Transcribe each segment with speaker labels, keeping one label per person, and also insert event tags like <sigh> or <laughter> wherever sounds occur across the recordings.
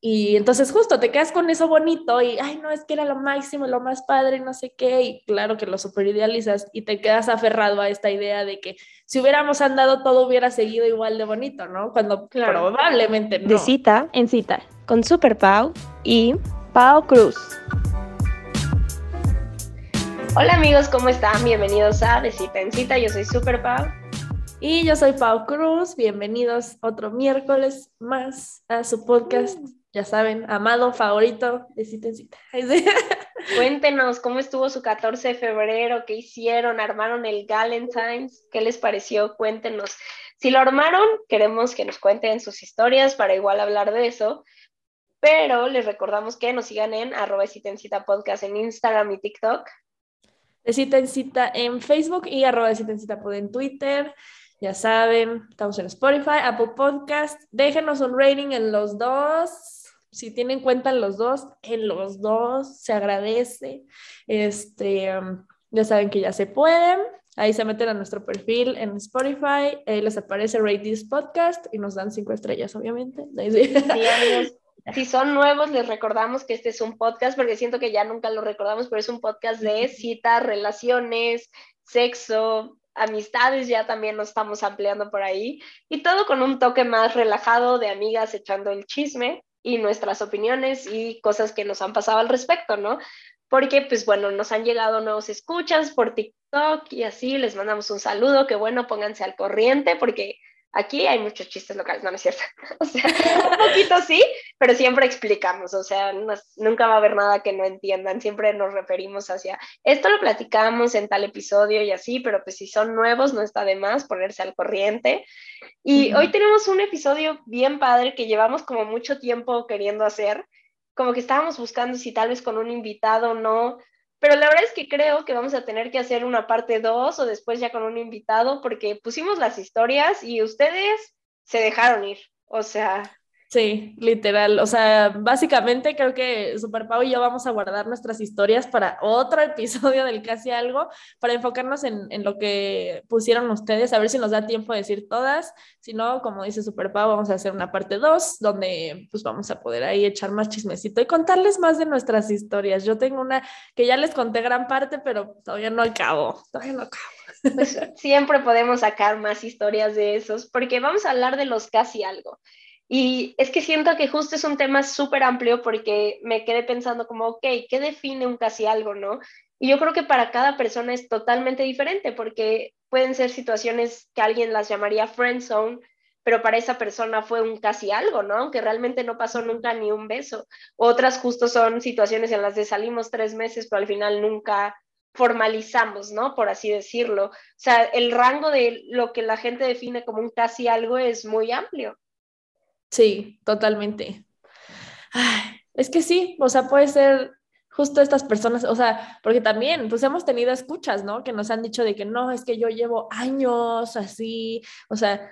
Speaker 1: Y entonces justo te quedas con eso bonito y, ay, no, es que era lo máximo, lo más padre, no sé qué, y claro que lo superidealizas y te quedas aferrado a esta idea de que si hubiéramos andado todo hubiera seguido igual de bonito, ¿no? Cuando probablemente no.
Speaker 2: De cita en cita con Super Pau y Pau Cruz. Hola amigos, ¿cómo están? Bienvenidos a De Cita en Cita, yo soy Super Pau.
Speaker 1: Y yo soy Pau Cruz, bienvenidos otro miércoles más a su podcast ya saben, amado, favorito, de cita en cita. <laughs>
Speaker 2: Cuéntenos cómo estuvo su 14 de febrero, qué hicieron, armaron el Galentine's, qué les pareció, cuéntenos. Si lo armaron, queremos que nos cuenten sus historias para igual hablar de eso, pero les recordamos que nos sigan en arroba de cita podcast en Instagram y TikTok.
Speaker 1: De cita en cita en Facebook y arroba de cita en cita en Twitter. Ya saben, estamos en Spotify, Apple Podcast. Déjenos un rating en los dos si tienen cuenta en los dos, en los dos se agradece. Este, ya saben que ya se pueden. Ahí se meten a nuestro perfil en Spotify, ahí les aparece Rate This Podcast y nos dan cinco estrellas, obviamente. <laughs>
Speaker 2: si son nuevos, les recordamos que este es un podcast, porque siento que ya nunca lo recordamos, pero es un podcast de citas, relaciones, sexo, amistades, ya también nos estamos ampliando por ahí, y todo con un toque más relajado de amigas echando el chisme y nuestras opiniones y cosas que nos han pasado al respecto, ¿no? Porque, pues bueno, nos han llegado nuevos escuchas por TikTok y así les mandamos un saludo, que bueno, pónganse al corriente porque Aquí hay muchos chistes locales, no, es cierto. <laughs> O sea, <laughs> un poquito sí, pero siempre explicamos, o sea, nunca va a haber nada que no entiendan, siempre nos referimos hacia, esto lo platicamos en tal episodio y así, pero pues si son nuevos no está de más ponerse al corriente. Y hoy tenemos un episodio bien padre que llevamos como mucho tiempo queriendo hacer, como que estábamos buscando si tal vez con un invitado o no, pero la verdad es que creo que vamos a tener que hacer una parte 2 o después ya con un invitado porque pusimos las historias y ustedes se dejaron ir. O sea,
Speaker 1: Sí, literal. O sea, básicamente creo que Super Pau y yo vamos a guardar nuestras historias para otro <laughs> episodio del casi algo, para enfocarnos en, en, lo que pusieron ustedes, a ver si nos da tiempo de decir todas. Si no, como dice Super Pau, vamos a hacer una parte 2 donde pues vamos a poder ahí echar más chismecito y contarles más de nuestras historias. Yo tengo una que ya les conté gran parte, pero todavía no acabo, todavía no acabo.
Speaker 2: Pues siempre podemos sacar más historias de esos, porque vamos a hablar de los casi algo. Y es que siento que justo es un tema súper amplio porque me quedé pensando como, ok, ¿qué define un casi algo, no? Y yo creo que para cada persona es totalmente diferente porque pueden ser situaciones que alguien las llamaría friend zone, pero para esa persona fue un casi algo, ¿no? Aunque realmente no pasó nunca ni un beso. Otras justo son situaciones en las que salimos tres meses, pero al final nunca formalizamos, ¿no? Por así decirlo. O sea, el rango de lo que la gente define como un casi algo es muy amplio.
Speaker 1: Sí, totalmente. es que sí, o sea, puede ser justo estas personas, o sea, porque también, pues hemos tenido escuchas, ¿no? Que nos han dicho de que no, es que yo llevo años así, o sea,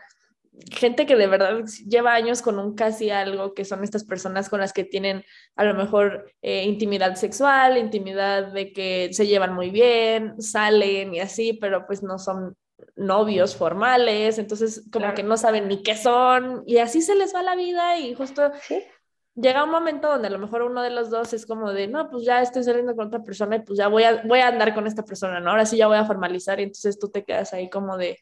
Speaker 1: gente que de verdad lleva años con un casi algo, que son estas personas con las que tienen a lo mejor eh, intimidad sexual, intimidad de que se llevan muy bien, salen y así, pero pues no son novios formales, entonces como que no saben ni qué son y así se les va la vida y justo llega un momento donde a lo mejor uno de los dos es como de, no, pues ya estoy saliendo con otra persona y pues ya voy a, voy a andar con esta persona, ¿no? Ahora sí ya voy a formalizar y entonces tú te quedas ahí como de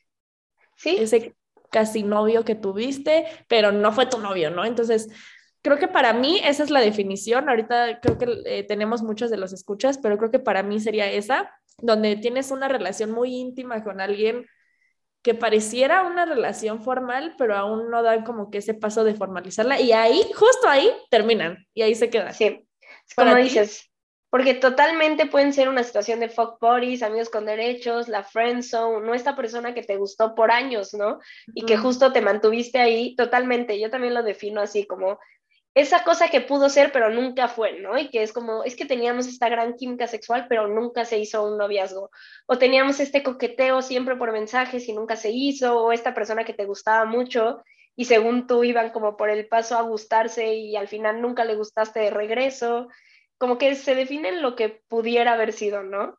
Speaker 1: ¿Sí? ese casi novio que tuviste, pero no fue tu novio, ¿no? Entonces creo que para mí esa es la definición. Ahorita creo que eh, tenemos muchos de los escuchas, pero creo que para mí sería esa, donde tienes una relación muy íntima con alguien que pareciera una relación formal, pero aún no dan como que ese paso de formalizarla y ahí, justo ahí, terminan y ahí se quedan.
Speaker 2: Sí, como dices, porque totalmente pueden ser una situación de fuck buddies, amigos con derechos, la friend zone, no esta persona que te gustó por años, ¿no? Y que justo te mantuviste ahí, totalmente, yo también lo defino así como esa cosa que pudo ser, pero nunca fue, ¿no? Y que es como, es que teníamos esta gran química sexual, pero nunca se hizo un noviazgo. O teníamos este coqueteo siempre por mensajes y nunca se hizo, o esta persona que te gustaba mucho y según tú iban como por el paso a gustarse y al final nunca le gustaste de regreso. Como que se define lo que pudiera haber sido, ¿no?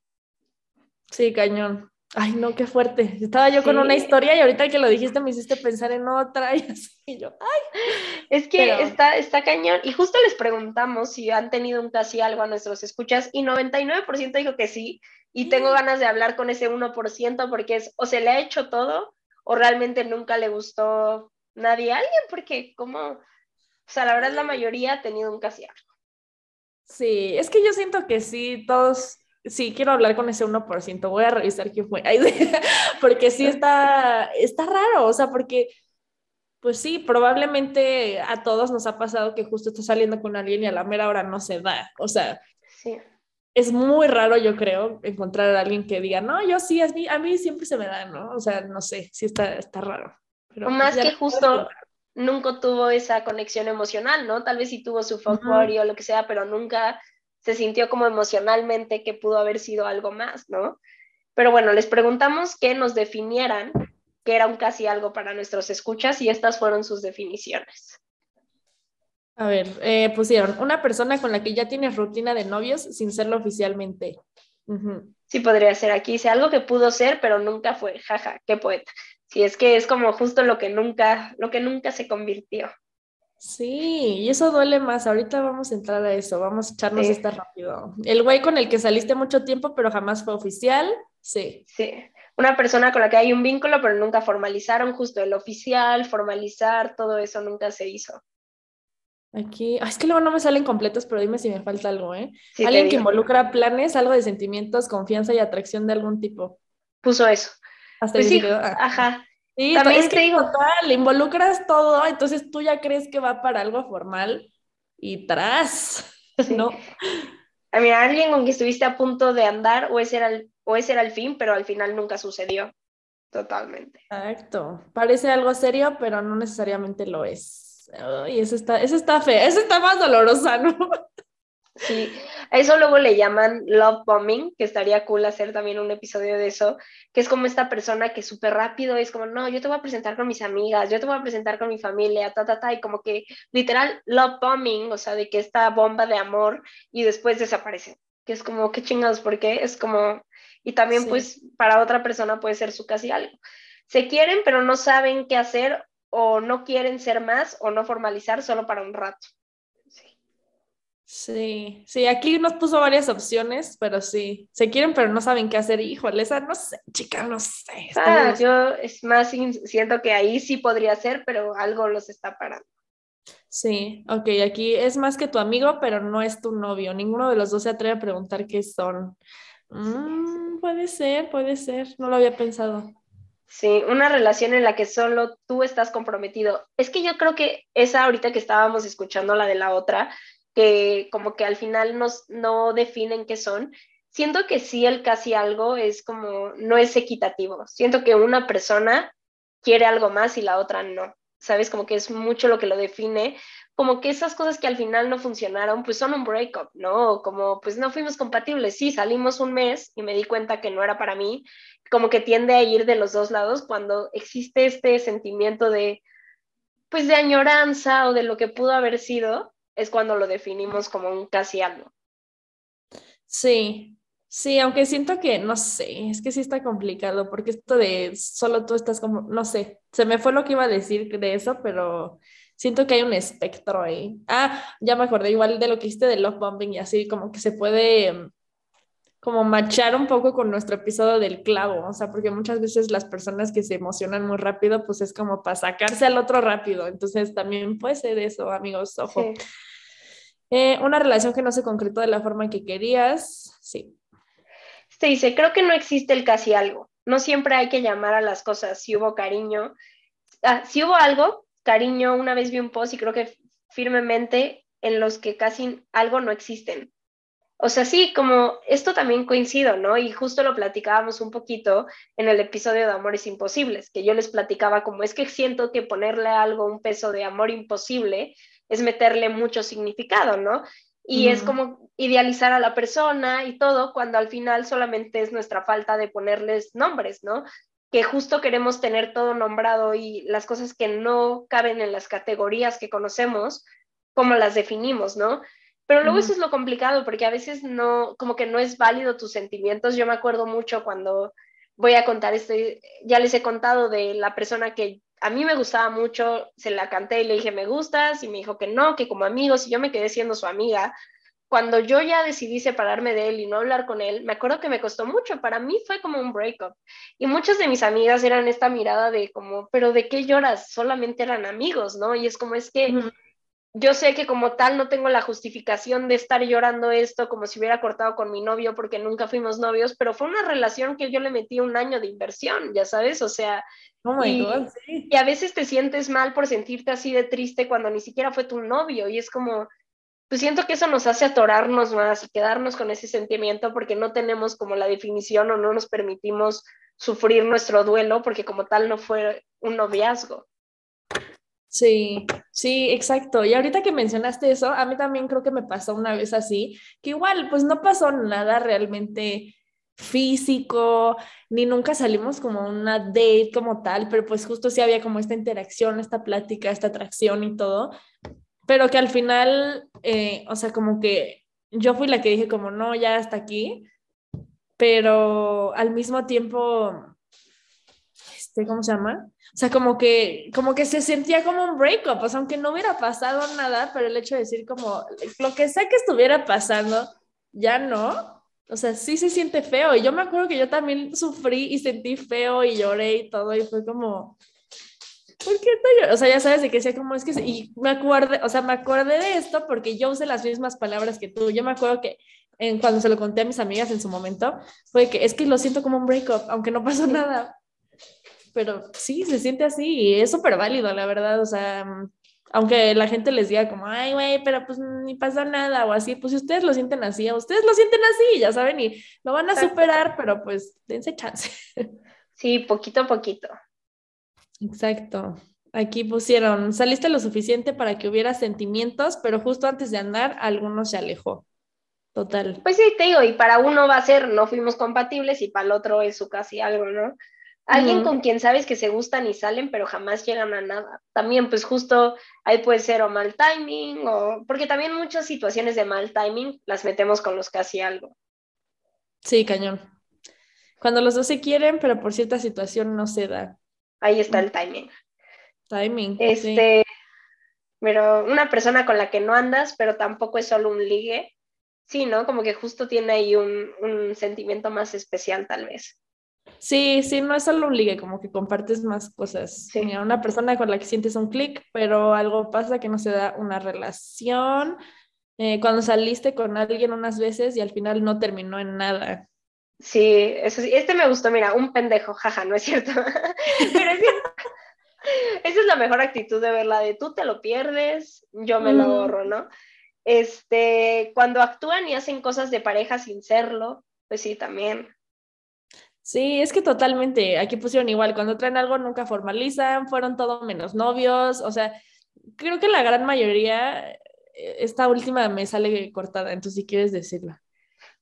Speaker 1: Sí, cañón. Ay, no, qué fuerte. Estaba yo con una historia y ahorita que lo dijiste me hiciste pensar en otra y <laughs> así yo, ay.
Speaker 2: Es que está, está cañón. Y justo les preguntamos si han tenido un casi algo a nuestros escuchas y 99% dijo que sí. Y tengo mm. ganas de hablar con ese 1% porque es o se le ha hecho todo o realmente nunca le gustó nadie a alguien porque como, o sea, la verdad la mayoría ha tenido un casi algo.
Speaker 1: Sí, es que yo siento que sí, todos sí, quiero hablar con ese 1%, voy a revisar quién fue, <laughs> porque sí está, está raro, o sea, porque, pues sí, probablemente a todos nos ha pasado que justo estás saliendo con alguien y a la mera hora no se da, o sea,
Speaker 2: sí.
Speaker 1: es muy raro, yo creo, encontrar a alguien que diga, no, yo sí, a mí, a mí siempre se me da, ¿no? O sea, no sé, sí está, está raro.
Speaker 2: Pero más que justo nunca tuvo esa conexión emocional, ¿no? Tal vez sí tuvo su folclore o lo que sea, pero nunca se sintió como emocionalmente que pudo haber sido algo más, ¿no? Pero bueno, les preguntamos que nos definieran que era un casi algo para nuestros escuchas y estas fueron sus definiciones.
Speaker 1: A ver, eh, pusieron una persona con la que ya tienes rutina de novios sin serlo oficialmente.
Speaker 2: Sí, podría ser aquí. Dice algo que pudo ser, pero nunca fue. Jaja, qué poeta. Sí, es que es como justo lo que nunca, lo que nunca se convirtió.
Speaker 1: Sí, y eso duele más. Ahorita vamos a entrar a eso, vamos a echarnos esta rápido. El güey con el que saliste mucho tiempo, pero jamás fue oficial, sí.
Speaker 2: Sí, una persona con la que hay un vínculo, pero nunca formalizaron, justo el oficial, formalizar, todo eso nunca se hizo.
Speaker 1: Aquí, es que luego no me salen completos, pero dime si me falta algo, ¿eh? Alguien que involucra planes, algo de sentimientos, confianza y atracción de algún tipo.
Speaker 2: Puso eso.
Speaker 1: Hasta pues sí, ah.
Speaker 2: ajá.
Speaker 1: Sí, también te digo, total, involucras todo, entonces tú ya crees que va para algo formal y tras, <laughs> ¿no?
Speaker 2: A mí, alguien con quien estuviste a punto de andar o ese, era el, o ese era el fin, pero al final nunca sucedió. Totalmente.
Speaker 1: Exacto. Parece algo serio, pero no necesariamente lo es. Y eso está, eso está feo, eso está más dolorosa, ¿no? <laughs>
Speaker 2: Sí, a eso luego le llaman love bombing, que estaría cool hacer también un episodio de eso, que es como esta persona que súper rápido es como, no, yo te voy a presentar con mis amigas, yo te voy a presentar con mi familia, ta, ta, ta, y como que literal love bombing, o sea, de que esta bomba de amor y después desaparece, que es como, qué chingados, ¿por qué? Es como, y también pues para otra persona puede ser su casi algo. Se quieren, pero no saben qué hacer o no quieren ser más o no formalizar solo para un rato.
Speaker 1: Sí, sí, aquí nos puso varias opciones, pero sí, se quieren, pero no saben qué hacer. Híjole, esa no sé, chica, no sé.
Speaker 2: Ah, yo es más, siento que ahí sí podría ser, pero algo los está parando.
Speaker 1: Sí, ok, aquí es más que tu amigo, pero no es tu novio. Ninguno de los dos se atreve a preguntar qué son. Mm, puede ser, puede ser, no lo había pensado.
Speaker 2: Sí, una relación en la que solo tú estás comprometido. Es que yo creo que esa ahorita que estábamos escuchando la de la otra, que como que al final nos, no definen qué son. Siento que sí el casi algo es como, no es equitativo. Siento que una persona quiere algo más y la otra no. ¿Sabes? Como que es mucho lo que lo define. Como que esas cosas que al final no funcionaron, pues son un breakup, ¿no? Como, pues no fuimos compatibles. Sí, salimos un mes y me di cuenta que no era para mí. Como que tiende a ir de los dos lados cuando existe este sentimiento de, pues de añoranza o de lo que pudo haber sido es cuando lo definimos como un casi algo.
Speaker 1: Sí, sí, aunque siento que, no sé, es que sí está complicado, porque esto de solo tú estás como, no sé, se me fue lo que iba a decir de eso, pero siento que hay un espectro ahí. Ah, ya me acordé igual de lo que hiciste de love bombing y así, como que se puede como machar un poco con nuestro episodio del clavo, o sea, porque muchas veces las personas que se emocionan muy rápido, pues es como para sacarse al otro rápido, entonces también puede ser eso, amigos, ojo. Eh, una relación que no se concretó de la forma que querías, sí.
Speaker 2: Se dice, creo que no existe el casi algo, no siempre hay que llamar a las cosas, si hubo cariño, ah, si hubo algo, cariño, una vez vi un post y creo que firmemente en los que casi algo no existen o sea, sí, como esto también coincido, ¿no? Y justo lo platicábamos un poquito en el episodio de Amores Imposibles, que yo les platicaba como es que siento que ponerle algo un peso de amor imposible es meterle mucho significado, ¿no? Y es como idealizar a la persona y todo, cuando al final solamente es nuestra falta de ponerles nombres, ¿no? Que justo queremos tener todo nombrado y las cosas que no caben en las categorías que conocemos, como las definimos, ¿no? Pero luego eso es lo complicado, porque a veces no, como que no es válido tus sentimientos. Yo me acuerdo mucho cuando voy a contar este, ya les he contado de la persona que a mí me gustaba mucho, se la canté y le dije, me gustas, y me dijo que no, que como amigos, y yo me quedé siendo su amiga. Cuando yo ya decidí separarme de él y no hablar con él, me acuerdo que me costó mucho, para mí fue como un breakup. Y muchas de mis amigas eran esta mirada de como, pero ¿de qué lloras? Solamente eran amigos, ¿no? Y es como, es que yo sé que como tal no tengo la justificación de estar llorando esto como si hubiera cortado con mi novio porque nunca fuimos novios, pero fue una relación que yo le metí un año de inversión, ya sabes, o sea,
Speaker 1: oh
Speaker 2: y,
Speaker 1: sí.
Speaker 2: y, a veces te sientes mal por sentirte así de triste cuando ni siquiera fue tu novio y es como, pues siento que eso nos hace atorarnos más y quedarnos con ese sentimiento porque no tenemos como la definición o no nos permitimos sufrir nuestro duelo porque como tal no fue un noviazgo.
Speaker 1: Sí, sí, exacto. Y ahorita que mencionaste eso, a mí también creo que me pasó una vez así, que igual, pues no pasó nada realmente físico, ni nunca salimos como una date como tal, pero pues justo sí había como esta interacción, esta plática, esta atracción y todo, pero que al final, eh, o sea, como que yo fui la que dije como, no, ya hasta aquí, pero al mismo tiempo, este, ¿cómo se llama? O sea, como que, como que se sentía como un breakup, o sea, aunque no hubiera pasado nada, pero el hecho de decir como, lo que sea que estuviera pasando, ya no. O sea, sí se siente feo. Y yo me acuerdo que yo también sufrí y sentí feo y lloré y todo, y fue como, ¿por qué no O sea, ya sabes de que sea como es que, y me acuerdo, o sea, me acordé de esto porque yo usé las mismas palabras que tú. Yo me acuerdo que en, cuando se lo conté a mis amigas en su momento, fue que es que lo siento como un breakup, aunque no pasó nada pero sí, se siente así y es súper válido, la verdad, o sea, aunque la gente les diga como, ay, güey, pero pues ni pasa nada o así, pues si ustedes lo sienten así, ustedes lo sienten así, ya saben, y lo van a superar, pero pues dense chance. <laughs>
Speaker 2: Sí, poquito a poquito.
Speaker 1: Exacto. Aquí pusieron, saliste lo suficiente para que hubiera sentimientos, pero justo antes de andar, alguno se alejó. Total.
Speaker 2: Pues sí, te digo, y para uno va a ser, no fuimos compatibles, y para el otro es su casi algo, ¿no? Alguien con quien sabes que se gustan y salen, pero jamás llegan a nada. También, pues justo ahí puede ser o mal timing, o porque también muchas situaciones de mal timing las metemos con los casi algo.
Speaker 1: Sí, cañón. Cuando los dos se quieren, pero por cierta situación no se da.
Speaker 2: Ahí está el timing.
Speaker 1: Timing.
Speaker 2: Este, pero una persona con la que no andas, pero tampoco es solo un ligue. Sí, ¿no? Como que justo tiene ahí un, un sentimiento más especial, tal vez.
Speaker 1: Sí, sí, no es solo un ligue, como que compartes más cosas. Sí. Una persona con la que sientes un clic, pero algo pasa que no se da una relación. Eh, cuando saliste con alguien unas veces y al final no terminó en nada.
Speaker 2: Sí, eso sí. Este me gustó, mira, un pendejo, jaja, no es cierto. <laughs> pero es cierto. Esa es la mejor actitud de verla, de tú te lo pierdes, yo me lo ahorro, ¿no? Este, cuando actúan y hacen cosas de pareja sin serlo, pues sí, también.
Speaker 1: Sí, es que totalmente, aquí pusieron igual, cuando traen algo nunca formalizan, fueron todo menos novios, o sea, creo que la gran mayoría, eh, esta última me sale cortada, entonces si quieres decirla.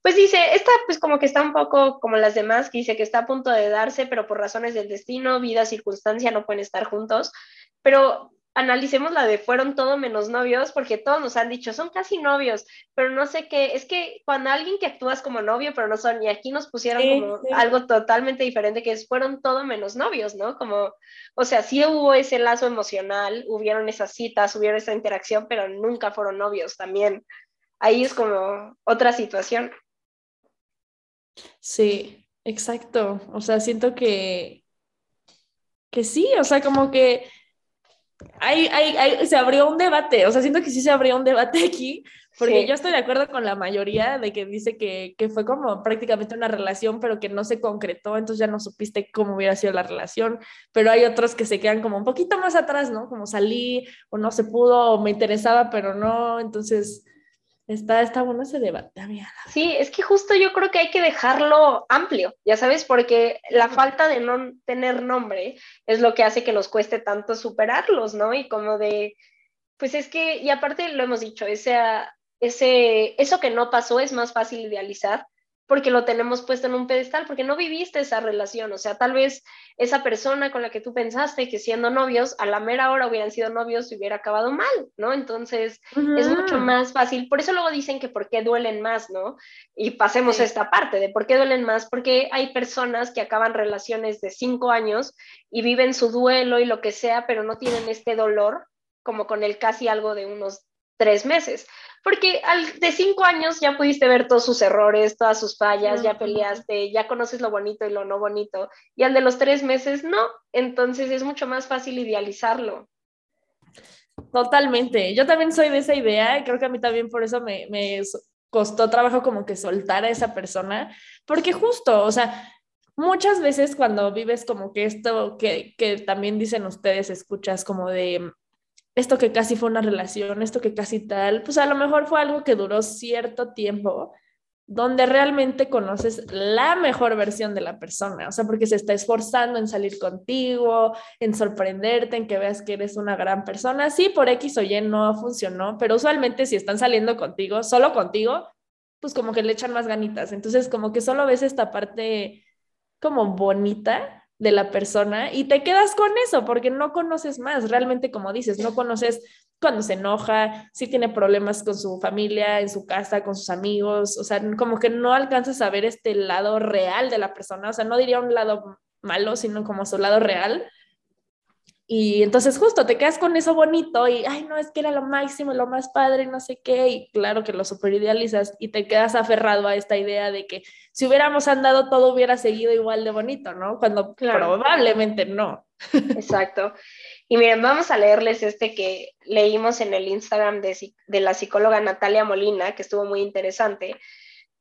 Speaker 2: Pues dice, esta pues como que está un poco como las demás, que dice que está a punto de darse, pero por razones del destino, vida, circunstancia, no pueden estar juntos, pero analicemos la de fueron todo menos novios, porque todos nos han dicho, son casi novios, pero no sé qué, es que cuando alguien que actúas como novio, pero no son, y aquí nos pusieron como algo totalmente diferente, que es, fueron todo menos novios, ¿no? Como, o sea, sí hubo ese lazo emocional, hubieron esas citas, hubieron esa interacción, pero nunca fueron novios también. Ahí es como otra situación.
Speaker 1: Sí, exacto. O sea, siento que, que sí, o sea, como que hay, hay, se abrió un debate, o sea, siento que sí se abrió un debate aquí, porque yo estoy de acuerdo con la mayoría de que dice que, que, fue como prácticamente una relación, pero que no se concretó, entonces ya no supiste cómo hubiera sido la relación, pero hay otros que se quedan como un poquito más atrás, ¿no? Como salí o no se pudo o me interesaba, pero no, entonces Está, está bueno ese debate,
Speaker 2: Sí, es que justo yo creo que hay que dejarlo amplio, ya sabes, porque la falta de no tener nombre es lo que hace que nos cueste tanto superarlos, ¿no? Y como de, pues es que, y aparte lo hemos dicho, ese, ese, eso que no pasó es más fácil idealizar porque lo tenemos puesto en un pedestal, porque no viviste esa relación, o sea, tal vez esa persona con la que tú pensaste que siendo novios, a la mera hora hubieran sido novios y hubiera acabado mal, ¿no? Entonces, es mucho más fácil, por eso luego dicen que por qué duelen más, ¿no? Y pasemos a esta parte de por qué duelen más, porque hay personas que acaban relaciones de cinco años y viven su duelo y lo que sea, pero no tienen este dolor como con el casi algo de unos tres meses porque al, de cinco años ya pudiste ver todos sus errores, todas sus fallas, ya peleaste, ya conoces lo bonito y lo no bonito, y al de los tres meses no, entonces es mucho más fácil idealizarlo.
Speaker 1: Totalmente, yo también soy de esa idea y creo que a mí también por eso me, me costó trabajo como que soltar a esa persona, porque justo, o sea, muchas veces cuando vives como que esto que, que también dicen ustedes, escuchas como de esto que casi fue una relación, esto que casi tal, pues a lo mejor fue algo que duró cierto tiempo, donde realmente conoces la mejor versión de la persona, o sea, porque se está esforzando en salir contigo, en sorprenderte, en que veas que eres una gran persona. Sí, por X o Y no funcionó, pero usualmente si están saliendo contigo, solo contigo, pues como que le echan más ganitas. Entonces, como que solo ves esta parte como bonita de la persona y te quedas con eso porque no conoces más, realmente como dices, no conoces cuando se enoja, si tiene problemas con su familia, en su casa, con sus amigos, o sea, como que no alcanzas a ver este lado real de la persona, o sea, no diría un lado malo, sino como su lado real. Y entonces justo te quedas con eso bonito y, ay, no, es que era lo máximo, lo más padre, no sé qué, y claro que lo superidealizas y te quedas aferrado a esta idea de que si hubiéramos andado todo hubiera seguido igual de bonito, ¿no? Cuando probablemente no.
Speaker 2: Exacto. Y miren, vamos a leerles este que leímos en el Instagram de, de la psicóloga Natalia Molina, que estuvo muy interesante,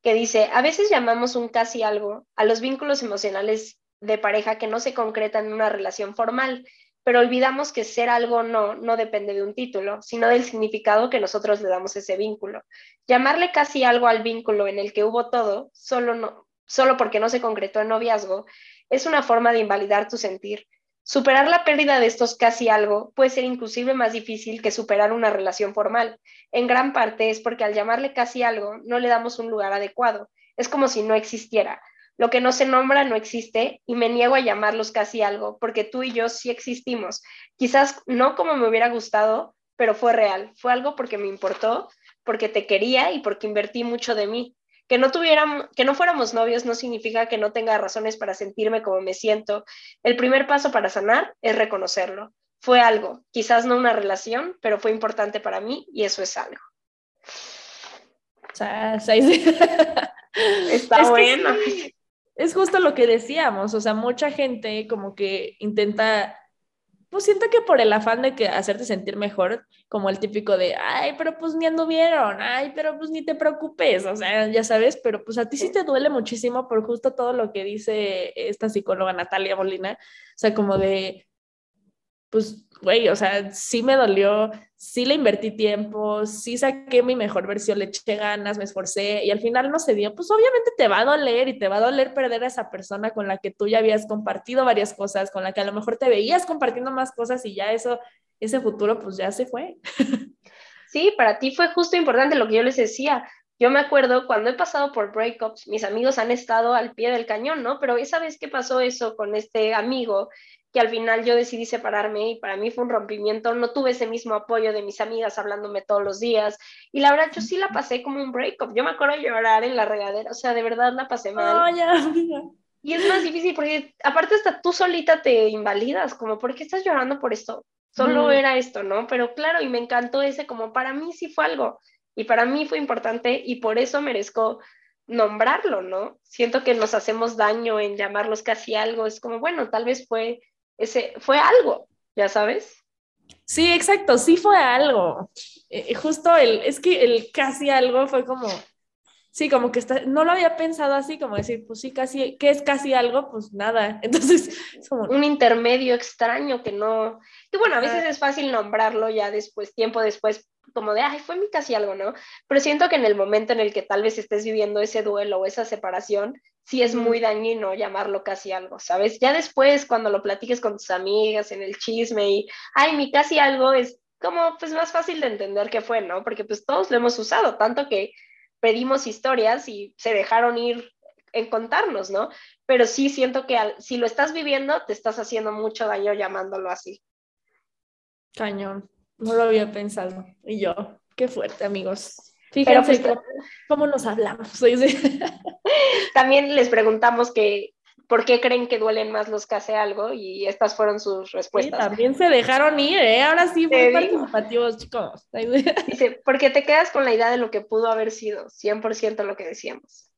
Speaker 2: que dice, a veces llamamos un casi algo a los vínculos emocionales de pareja que no se concretan en una relación formal pero olvidamos que ser algo no, no depende de un título, sino del significado que nosotros le damos a ese vínculo. Llamarle casi algo al vínculo en el que hubo todo, solo, no, solo porque no se concretó en noviazgo, es una forma de invalidar tu sentir. Superar la pérdida de estos casi algo puede ser inclusive más difícil que superar una relación formal. En gran parte es porque al llamarle casi algo no le damos un lugar adecuado. Es como si no existiera. Lo que no se nombra no existe y me niego a llamarlos casi algo, porque tú y yo sí existimos. Quizás no como me hubiera gustado, pero fue real. Fue algo porque me importó, porque te quería y porque invertí mucho de mí. Que no tuviéramos, que no fuéramos novios no significa que no tenga razones para sentirme como me siento. El primer paso para sanar es reconocerlo. Fue algo, quizás no una relación, pero fue importante para mí y eso es algo.
Speaker 1: Está bueno es justo lo que decíamos, o sea, mucha gente como que intenta, pues siento que por el afán de que hacerte sentir mejor, como el típico de, ay, pero pues ni anduvieron, ay, pero pues ni te preocupes, o sea, ya sabes, pero pues a ti sí te duele muchísimo por justo todo lo que dice esta psicóloga Natalia Molina, o sea, como de, pues, güey, o sea, sí me dolió, sí le invertí tiempo, sí saqué mi mejor versión, le eché ganas, me esforcé y al final no se dio, pues obviamente te va a doler y te va a doler perder a esa persona con la que tú ya habías compartido varias cosas, con la que a lo mejor te veías compartiendo más cosas y ya eso, ese futuro pues ya se fue. <laughs>
Speaker 2: Sí, para ti fue justo importante lo que yo les decía. Yo me acuerdo cuando he pasado por breakups, mis amigos han estado al pie del cañón, ¿no? Pero esa vez que pasó eso con este amigo, que al final yo decidí separarme y para mí fue un rompimiento, no tuve ese mismo apoyo de mis amigas hablándome todos los días y la verdad yo sí la pasé como un breakup, yo me acuerdo de llorar en la regadera, o sea, de verdad la pasé mal. y es más difícil porque aparte hasta tú solita te invalidas, como, ¿por qué estás llorando por esto? Solo era esto, ¿no? Pero claro, y me encantó ese, como para mí sí fue algo y para mí fue importante y por eso merezco nombrarlo, ¿no? Siento que nos hacemos daño en llamarlos casi algo, es como, bueno, tal vez fue ese fue algo, ya sabes.
Speaker 1: Sí, exacto, sí fue algo. Eh, justo el, es que el casi algo fue como, sí, como que está, no lo había pensado así, como decir, pues sí, casi, ¿qué es casi algo? Pues nada. <laughs> Entonces,
Speaker 2: es como... Un intermedio extraño que no, y bueno, a veces es fácil nombrarlo ya después, tiempo después, como de, ay, fue mi casi algo, ¿no? Pero siento que en el momento en el que tal vez estés viviendo ese duelo o esa separación, sí es muy dañino llamarlo casi algo, ¿sabes? Ya después, cuando lo platiques con tus amigas en el chisme y, ay, mi casi algo es como, pues, más fácil de entender que fue, ¿no? Porque pues todos lo hemos usado, tanto que pedimos historias y se dejaron ir en contarnos, ¿no? Pero sí siento que si lo estás viviendo, te estás haciendo mucho daño llamándolo así.
Speaker 1: Cañón, no lo había pensado. Y yo, qué fuerte, amigos. Fíjense pues, cómo, nos hablamos. <laughs>
Speaker 2: También les preguntamos que por qué creen que duelen más los que hace algo y estas fueron sus respuestas.
Speaker 1: también se dejaron ir, ¿eh? Ahora sí, muy participativos, chicos. <laughs>
Speaker 2: Dice, porque te quedas con la idea de lo que pudo haber sido, 100% lo que decíamos.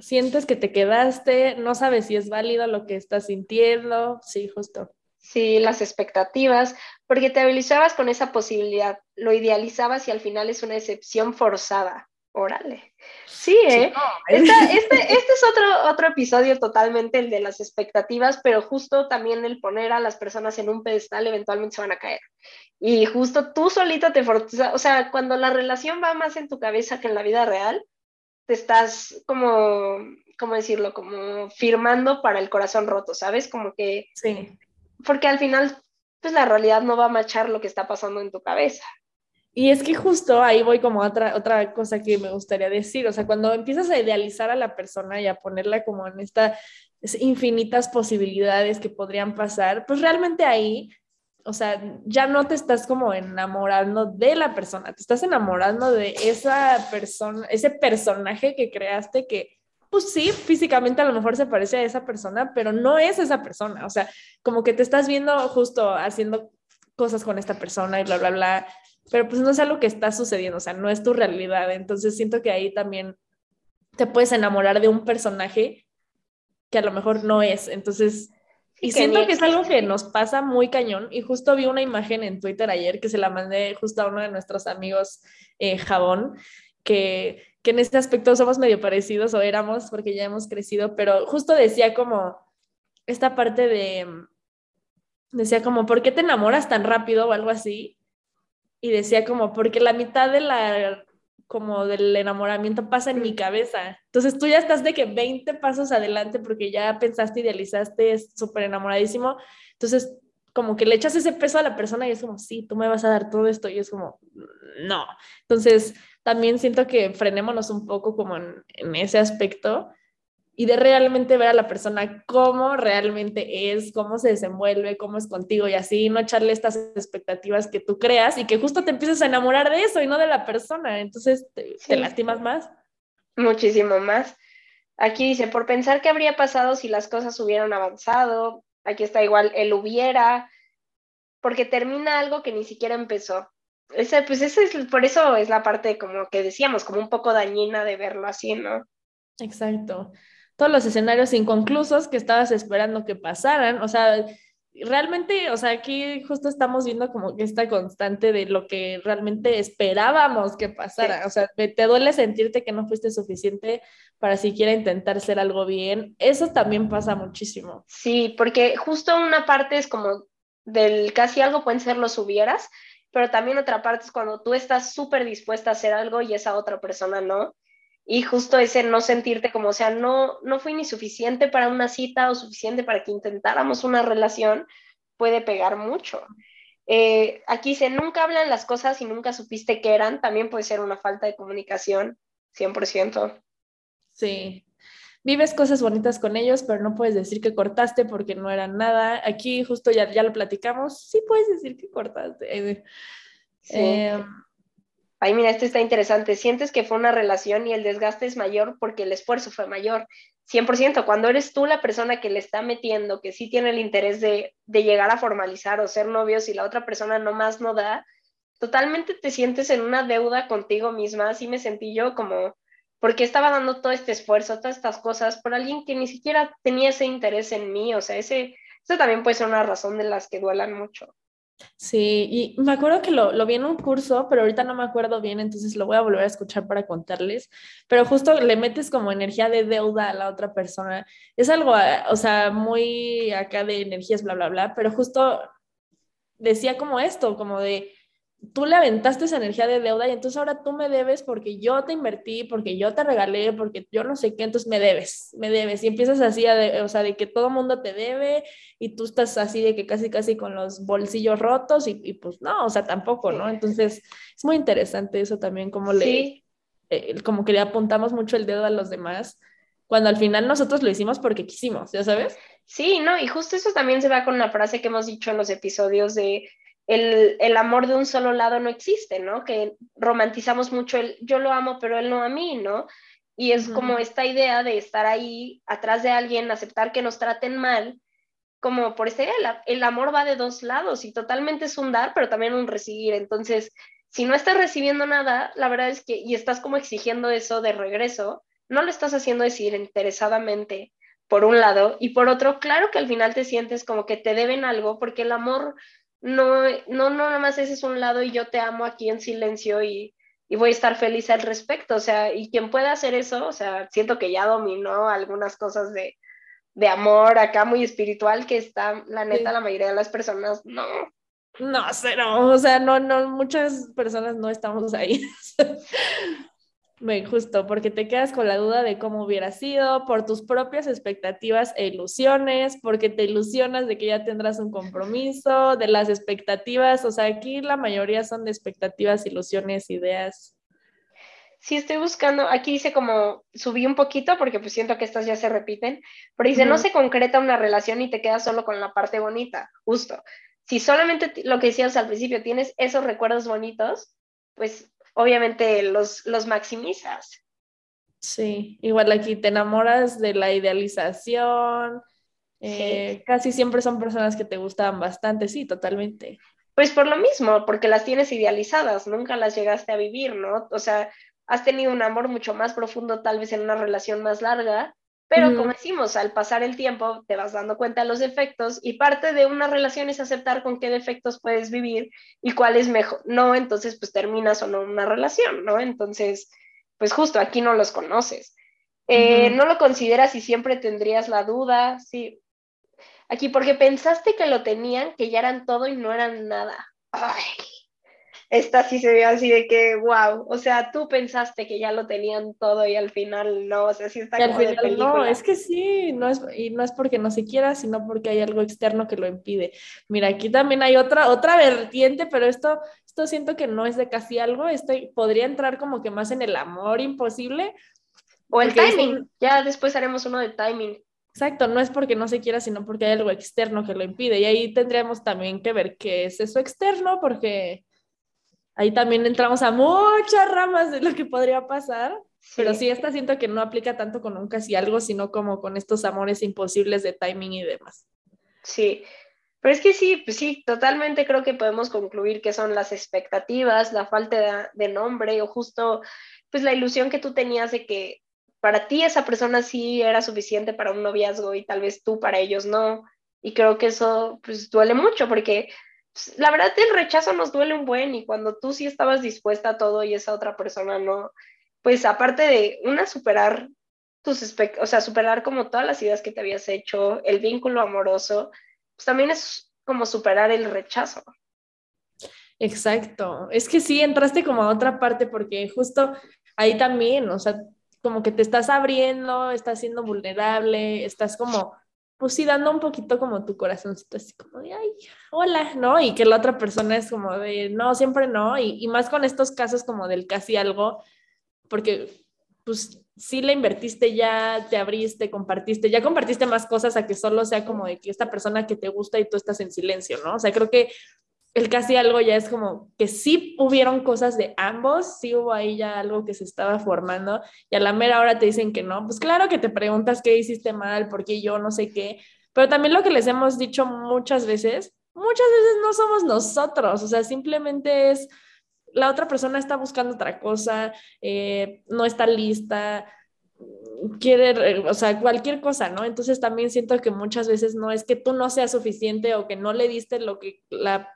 Speaker 1: Sientes que te quedaste, no sabes si es válido lo que estás sintiendo, sí, justo.
Speaker 2: Sí, las expectativas, porque te habilizabas con esa posibilidad, lo idealizabas y al final es una excepción forzada. Órale. Sí, ¿eh? <laughs> este, este, es otro, otro episodio totalmente el de las expectativas, pero justo también el poner a las personas en un pedestal eventualmente se van a caer. Y justo tú solita te forzas, o sea, cuando la relación va más en tu cabeza que en la vida real, te estás como, ¿cómo decirlo? Como firmando para el corazón roto, ¿sabes? Como que...
Speaker 1: Sí.
Speaker 2: Porque al final, pues la realidad no va a machar lo que está pasando en tu cabeza.
Speaker 1: Y es que justo ahí voy como otra, otra cosa que me gustaría decir, o sea, cuando empiezas a idealizar a la persona y a ponerla como en estas infinitas posibilidades que podrían pasar, pues realmente ahí, o sea, ya no te estás como enamorando de la persona, te estás enamorando de esa persona, ese personaje que creaste que, pues sí, físicamente a lo mejor se parece a esa persona, pero no es esa persona, o sea, como que te estás viendo justo haciendo cosas con esta persona y bla, bla, bla, pero pues no es algo que está sucediendo, o sea, no es tu realidad. Entonces siento que ahí también te puedes enamorar de un personaje que a lo mejor no es. Entonces, y siento que es algo que nos pasa muy cañón. Y justo vi una imagen en Twitter ayer que se la mandé justo a uno de nuestros amigos, eh, Jabón, que, que en este aspecto somos medio parecidos o éramos porque ya hemos crecido, pero justo decía como esta parte de, decía como, ¿por qué te enamoras tan rápido o algo así? Y decía como, porque la mitad de la, como del enamoramiento pasa en mi cabeza. Entonces tú ya estás de que 20 pasos adelante porque ya pensaste, idealizaste, es súper enamoradísimo. Entonces como que le echas ese peso a la persona y es como, sí, tú me vas a dar todo esto y es como, no. Entonces también siento que frenémonos un poco como en, en ese aspecto y de realmente ver a la persona cómo realmente es, cómo se desenvuelve, cómo es contigo y así, no echarle estas expectativas que tú creas y que justo te empieces a enamorar de eso y no de la persona. Entonces te, lastimas más.
Speaker 2: Muchísimo más. Aquí dice, por pensar qué habría pasado si las cosas hubieran avanzado, aquí está igual, el hubiera, porque termina algo que ni siquiera empezó. Ese, pues ese es, por eso es la parte como que decíamos, como un poco dañina de verlo así, ¿no?
Speaker 1: Exacto todos los escenarios inconclusos que estabas esperando que pasaran, o sea, realmente, o sea, aquí justo estamos viendo como que esta constante de lo que realmente esperábamos que pasara, o sea, te duele sentirte que no fuiste suficiente para siquiera intentar hacer algo bien, eso también pasa muchísimo.
Speaker 2: Sí, porque justo una parte es como del casi algo pueden ser los hubieras, pero también otra parte es cuando tú estás súper dispuesta a hacer algo y esa otra persona no y justo ese no sentirte como, o sea, no, no fui ni suficiente para una cita o suficiente para que intentáramos una relación, puede pegar mucho. Eh, aquí se nunca hablan las cosas y nunca supiste qué eran, también puede ser una falta de comunicación, 100%.
Speaker 1: Sí, vives cosas bonitas con ellos, pero no puedes decir que cortaste porque no eran nada. Aquí justo ya, ya lo platicamos, sí puedes decir que cortaste.
Speaker 2: Sí. Eh, ay, mira, esto está interesante, sientes que fue una relación y el desgaste es mayor porque el esfuerzo fue mayor. 100%, cuando eres tú la persona que le está metiendo, que sí tiene el interés de, llegar a formalizar o ser novios y la otra persona nomás no da, totalmente te sientes en una deuda contigo misma, así me sentí yo como, porque estaba dando todo este esfuerzo, todas estas cosas por alguien que ni siquiera tenía ese interés en mí, o sea, ese, eso también puede ser una razón de las que duelan mucho.
Speaker 1: Sí, y me acuerdo que lo, lo, vi en un curso, pero ahorita no me acuerdo bien, entonces lo voy a volver a escuchar para contarles. Pero justo le metes como energía de deuda a la otra persona. Es algo, ah, o sea, muy acá de energías, bla, bla, bla, pero justo decía como esto, como de, tú le aventaste esa energía de deuda y entonces ahora tú me debes porque yo te invertí, porque yo te regalé, porque yo no sé qué, entonces me debes, me debes. Y empiezas así, a o sea, de que todo mundo te debe y tú estás así de que casi, casi con los bolsillos rotos y, pues no, o sea, tampoco, ¿no? Entonces es muy interesante eso también, como le, eh, como que le apuntamos mucho el dedo a los demás, cuando al final nosotros lo hicimos porque quisimos, ¿ya sabes?
Speaker 2: Sí, no, y justo eso también se va con la frase que hemos dicho en los episodios de el, el, amor de un solo lado no existe, ¿no? Que romantizamos mucho el yo lo amo, pero él no a mí, ¿no? Y es como esta idea de estar ahí atrás de alguien, aceptar que nos traten mal, como por esta idea, el amor va de dos lados y totalmente es un dar, pero también un recibir. Entonces, si no estás recibiendo nada, la verdad es que, y estás como exigiendo eso de regreso, no lo estás haciendo decir interesadamente, por un lado, y por otro, claro que al final te sientes como que te deben algo, porque el amor no, no, no nada más ese es un lado y yo te amo aquí en silencio y, y voy a estar feliz al respecto, o sea, y quien pueda hacer eso, o sea, siento que ya dominó algunas cosas de, de amor acá muy espiritual que está, la neta, la mayoría de las personas no.
Speaker 1: No, cero, o sea, no, no, muchas personas no estamos ahí. <laughs> Justo, porque te quedas con la duda de cómo hubiera sido, por tus propias expectativas e ilusiones, porque te ilusionas de que ya tendrás un compromiso, de las expectativas, o sea, aquí la mayoría son de expectativas, ilusiones, ideas.
Speaker 2: Sí, estoy buscando, aquí dice como, subí un poquito porque pues siento que estas ya se repiten, pero dice, no se concreta una relación y te quedas solo con la parte bonita, justo. Si solamente lo que decías al principio, tienes esos recuerdos bonitos, pues obviamente los, los maximizas.
Speaker 1: Sí, igual aquí te enamoras de la idealización. Eh, casi siempre son personas que te gustan bastante, sí, totalmente.
Speaker 2: Pues por lo mismo, porque las tienes idealizadas, nunca las llegaste a vivir, ¿no? O sea, has tenido un amor mucho más profundo tal vez en una relación más larga, pero como decimos, al pasar el tiempo te vas dando cuenta de los defectos y parte de una relación es aceptar con qué defectos puedes vivir y cuál es mejor. No, entonces pues terminas o no una relación, ¿no? Entonces, pues justo aquí no los conoces. Eh, no lo consideras y siempre tendrías la duda, sí. Aquí porque pensaste que lo tenían, que ya eran todo y no eran nada. Ay, esta sí se ve así de que, wow, o sea, tú pensaste que ya lo tenían todo y al final no, o sea, sí está como de
Speaker 1: No, es que sí, no es, y no es porque no se quiera, sino porque hay algo externo que lo impide. Mira, aquí también hay otra, otra vertiente, pero esto, esto siento que no es de casi algo, esto podría entrar como que más en el amor imposible.
Speaker 2: O el timing, ya después haremos uno de timing.
Speaker 1: Exacto, no es porque no se quiera, sino porque hay algo externo que lo impide. Y ahí tendríamos también que ver qué es eso externo, porque ahí también entramos a muchas ramas de lo que podría pasar, pero sí, esta siento que no aplica tanto con un casi algo, sino como con estos amores imposibles de timing y demás.
Speaker 2: Sí, pero es que sí, pues sí, totalmente creo que podemos concluir que son las expectativas, la falta de, nombre o justo pues la ilusión que tú tenías de que para ti esa persona sí era suficiente para un noviazgo y tal vez tú para ellos no. Y creo que eso pues duele mucho porque la verdad el rechazo nos duele un buen y cuando tú sí estabas dispuesta a todo y esa otra persona no, pues aparte de una superar tus o sea, superar como todas las ideas que te habías hecho, el vínculo amoroso, pues también es como superar el rechazo.
Speaker 1: Exacto, es que sí entraste como a otra parte porque justo ahí también, o sea, como que te estás abriendo, estás siendo vulnerable, estás como pues sí, dando un poquito como tu corazoncito, así como de, ay, hola, ¿no? Y que la otra persona es como de, no, siempre no, y, y más con estos casos como del casi algo, porque pues sí le invertiste ya, te abriste, compartiste, ya compartiste más cosas a que solo sea como de que esta persona que te gusta y tú estás en silencio, ¿no? O sea, creo que el casi algo ya es como que sí hubieron cosas de ambos, sí hubo ahí ya algo que se estaba formando y a la mera hora te dicen que no, pues claro que te preguntas qué hiciste mal, por qué yo no sé qué, pero también lo que les hemos dicho muchas veces, muchas veces no somos nosotros, o sea, simplemente es la otra persona está buscando otra cosa, eh, no está lista, quiere, o sea, cualquier cosa, ¿no? Entonces también siento que muchas veces no es que tú no seas suficiente o que no le diste lo que la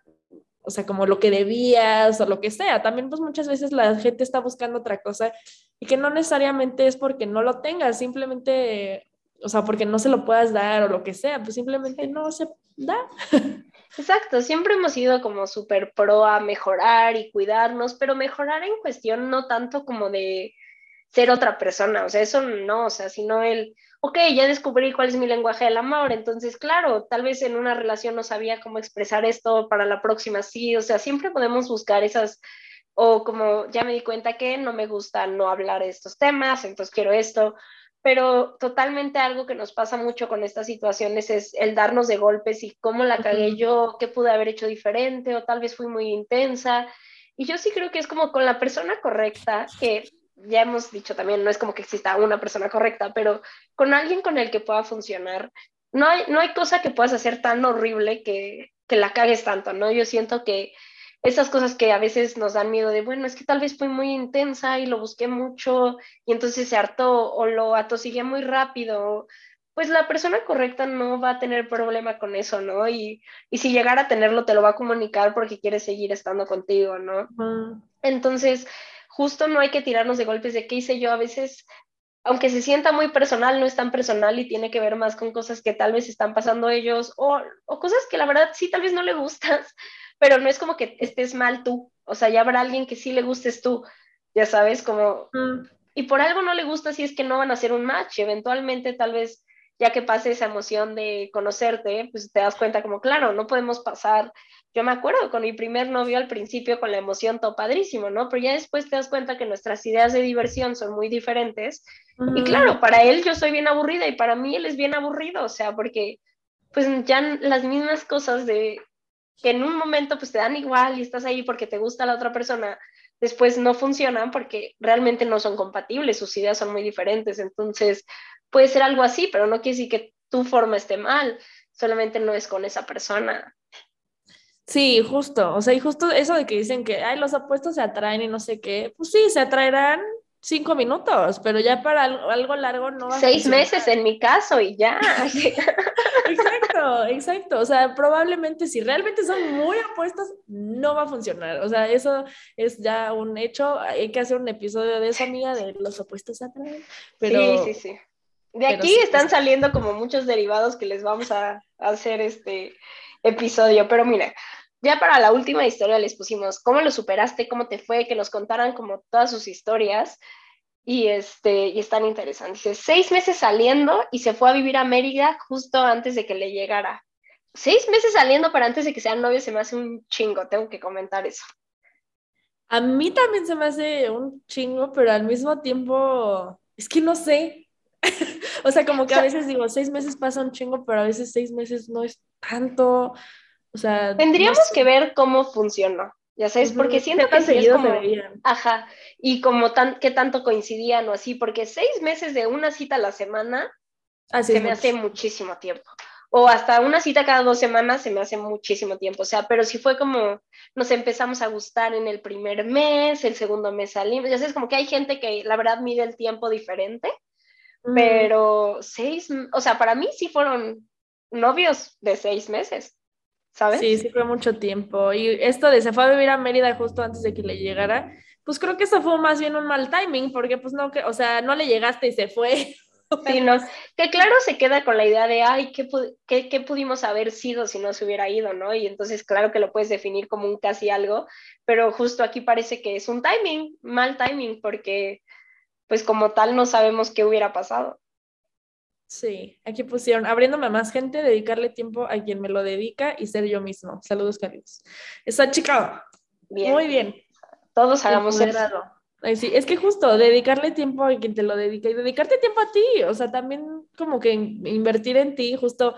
Speaker 1: o sea, como lo que debías o lo que sea. También pues muchas veces la gente está buscando otra cosa y que no necesariamente es porque no lo tengas, simplemente, o sea, porque no se lo puedas dar o lo que sea, pues simplemente no se da. <laughs>
Speaker 2: Exacto, siempre hemos ido como súper pro a mejorar y cuidarnos, pero mejorar en cuestión no tanto como de ser otra persona, o sea, eso no, o sea, sino el, ok, ya descubrí cuál es mi lenguaje del amor, entonces, claro, tal vez en una relación no sabía cómo expresar esto, para la próxima sí, o sea, siempre podemos buscar esas o como ya me di cuenta que no me gusta no hablar de estos temas, entonces quiero esto, pero totalmente algo que nos pasa mucho con estas situaciones es el darnos de golpes y cómo la cagué yo, qué pude haber hecho diferente o tal vez fui muy intensa. Y yo sí creo que es como con la persona correcta, que ya hemos dicho también, no es como que exista una persona correcta, pero con alguien con el que pueda funcionar. No hay, no hay cosa que puedas hacer tan horrible que, que la cagues tanto, ¿no? Yo siento que esas cosas que a veces nos dan miedo de, bueno, es que tal vez fui muy intensa y lo busqué mucho y entonces se hartó o lo atosigué muy rápido, pues la persona correcta no va a tener problema con eso, ¿no? Y, y si llegara a tenerlo, te lo va a comunicar porque quiere seguir estando contigo, ¿no? Entonces, justo no hay que tirarnos de golpes de qué hice yo. A veces, aunque se sienta muy personal, no es tan personal y tiene que ver más con cosas que tal vez están pasando ellos o, o cosas que la verdad sí, tal vez no le gustas <laughs> pero no es como que estés mal tú, o sea, ya habrá alguien que sí le gustes tú, ya sabes, como... Mm. Y por algo no le gusta si es que no van a hacer un match, eventualmente tal vez ya que pase esa emoción de conocerte, pues te das cuenta como, claro, no podemos pasar, yo me acuerdo con mi primer novio al principio con la emoción todo padrísimo, ¿no? Pero ya después te das cuenta que nuestras ideas de diversión son muy diferentes. Y claro, para él yo soy bien aburrida y para mí él es bien aburrido, o sea, porque pues ya las mismas cosas de que en un momento pues te dan igual y estás ahí porque te gusta la otra persona, después no funcionan porque realmente no son compatibles, sus ideas son muy diferentes. Entonces puede ser algo así, pero no quiere decir que tu forma esté mal, solamente no es con esa persona.
Speaker 1: Sí, justo, o sea, y justo eso de que dicen que, ay, los opuestos se atraen y no sé qué, pues sí, se atraerán cinco minutos, pero ya para algo, largo no
Speaker 2: va Seis meses en mi caso y ya. <laughs>
Speaker 1: exacto, exacto. O sea, probablemente si realmente son muy opuestos, no va a funcionar. O sea, eso es ya un hecho. Hay que hacer un episodio de esa amiga de los opuestos atraen. Pero,
Speaker 2: sí, sí, sí. De aquí están saliendo como muchos derivados que les vamos a hacer este episodio, pero mira, ya para la última historia les pusimos cómo lo superaste, cómo te fue, que nos contaran como todas sus historias y, este, y están interesantes. Dice, seis meses saliendo y se fue a vivir a Mérida justo antes de que le llegara. Seis meses saliendo para antes de que sean novios se me hace un chingo, tengo que comentar eso.
Speaker 1: A mí también se me hace un chingo, pero al mismo tiempo, es que no sé. O sea, como que a veces digo, seis meses pasa un chingo, pero a veces seis meses no es tanto. O sea,
Speaker 2: tendríamos que ver cómo funcionó, ya sabes, porque siento que sí es como, ajá, y como tan, que tanto coincidían o así, porque seis meses de una cita a la semana se me hace muchísimo tiempo. O hasta una cita cada dos semanas se me hace muchísimo tiempo. O sea, pero si fue como nos empezamos a gustar en el primer mes, el segundo mes salimos. Ya sabes, como que hay gente que la verdad mide el tiempo diferente, pero seis, o sea, para mí sí fueron novios de seis meses. ¿sabes?
Speaker 1: Sí, sí fue mucho tiempo. Y esto de se fue a vivir a Mérida justo antes de que le llegara, pues creo que eso fue más bien un mal timing, porque pues no, que, o sea, no le llegaste y se fue. <laughs>
Speaker 2: Sí, no, que claro se queda con la idea de, ay, ¿qué, qué, ¿qué, pudimos haber sido si no se hubiera ido, no? Y entonces, claro que lo puedes definir como un casi algo, pero justo aquí parece que es un timing, mal timing, porque pues como tal no sabemos qué hubiera pasado.
Speaker 1: Sí, aquí pusieron, abriéndome a más gente, dedicarle tiempo a quien me lo dedica y ser yo mismo. Saludos, Carlos. Está chica. Muy bien.
Speaker 2: Todos hagamos eso.
Speaker 1: sí, es que justo dedicarle tiempo a quien te lo dedica y dedicarte tiempo a ti, o sea, también como que invertir en ti, justo,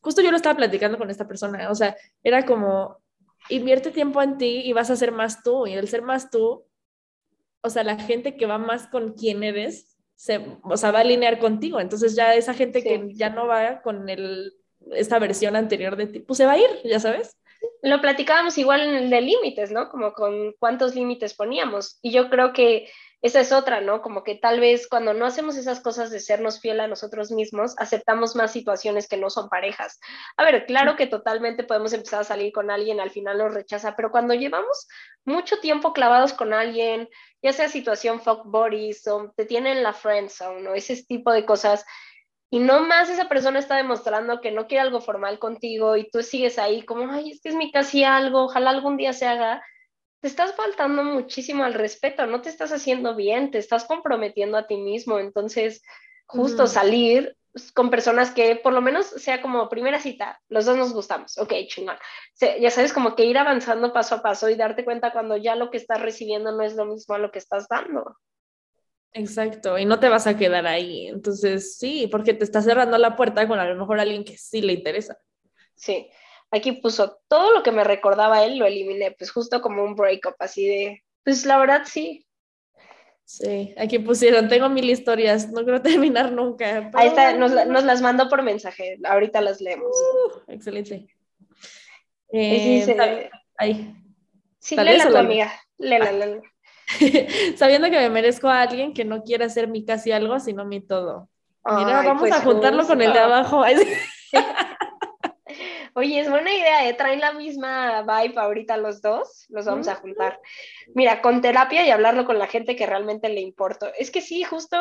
Speaker 1: justo yo lo estaba platicando con esta persona, o sea, era como, invierte tiempo en ti y vas a ser más tú, y el ser más tú, o sea, la gente que va más con quien eres, se, o sea, va a alinear contigo. Entonces ya esa gente que ya no va con el, esta versión anterior de ti, pues se va a ir, ya sabes.
Speaker 2: Lo platicábamos igual en el de límites, ¿no? Como con cuántos límites poníamos. Y yo creo que esa es otra, ¿no? Como que tal vez cuando no hacemos esas cosas de sernos fiel a nosotros mismos, aceptamos más situaciones que no son parejas. A ver, claro que totalmente podemos empezar a salir con alguien, al final nos rechaza, pero cuando llevamos mucho tiempo clavados con alguien, ya sea situación fuck bodies o te tienen la friend zone o ese tipo de cosas, y no más esa persona está demostrando que no quiere algo formal contigo y tú sigues ahí como, ay, es que es mi casi algo, ojalá algún día se haga te estás faltando muchísimo al respeto, no te estás haciendo bien, te estás comprometiendo a ti mismo. Entonces, justo salir con personas que por lo menos sea como primera cita, los dos nos gustamos, ok, chingón. ya sabes, como que ir avanzando paso a paso y darte cuenta cuando ya lo que estás recibiendo no es lo mismo a lo que estás dando.
Speaker 1: Exacto, y no te vas a quedar ahí. Entonces, sí, porque te está cerrando la puerta con a lo mejor alguien que sí le interesa.
Speaker 2: Sí, aquí puso todo lo que me recordaba él, lo eliminé, pues justo como un breakup, así de, pues la verdad sí,
Speaker 1: Sí, aquí pusieron, tengo mil historias, no quiero <laughs> terminar nunca.
Speaker 2: Ahí está, nos, las mandó por mensaje, ahorita las leemos.
Speaker 1: Uh, excelente. Eh, ahí.
Speaker 2: Sí, léela tu amiga, léela, léela. <laughs>
Speaker 1: Sabiendo que me merezco a alguien que no quiera ser mi casi algo, sino mi todo. Mira, vamos pues a juntarlo con el de abajo. <laughs>
Speaker 2: Oye, es buena idea, ¿eh? traen la misma vibe ahorita los dos, los vamos a juntar. Mira, con terapia y hablarlo con la gente que realmente le importa. Es que sí, justo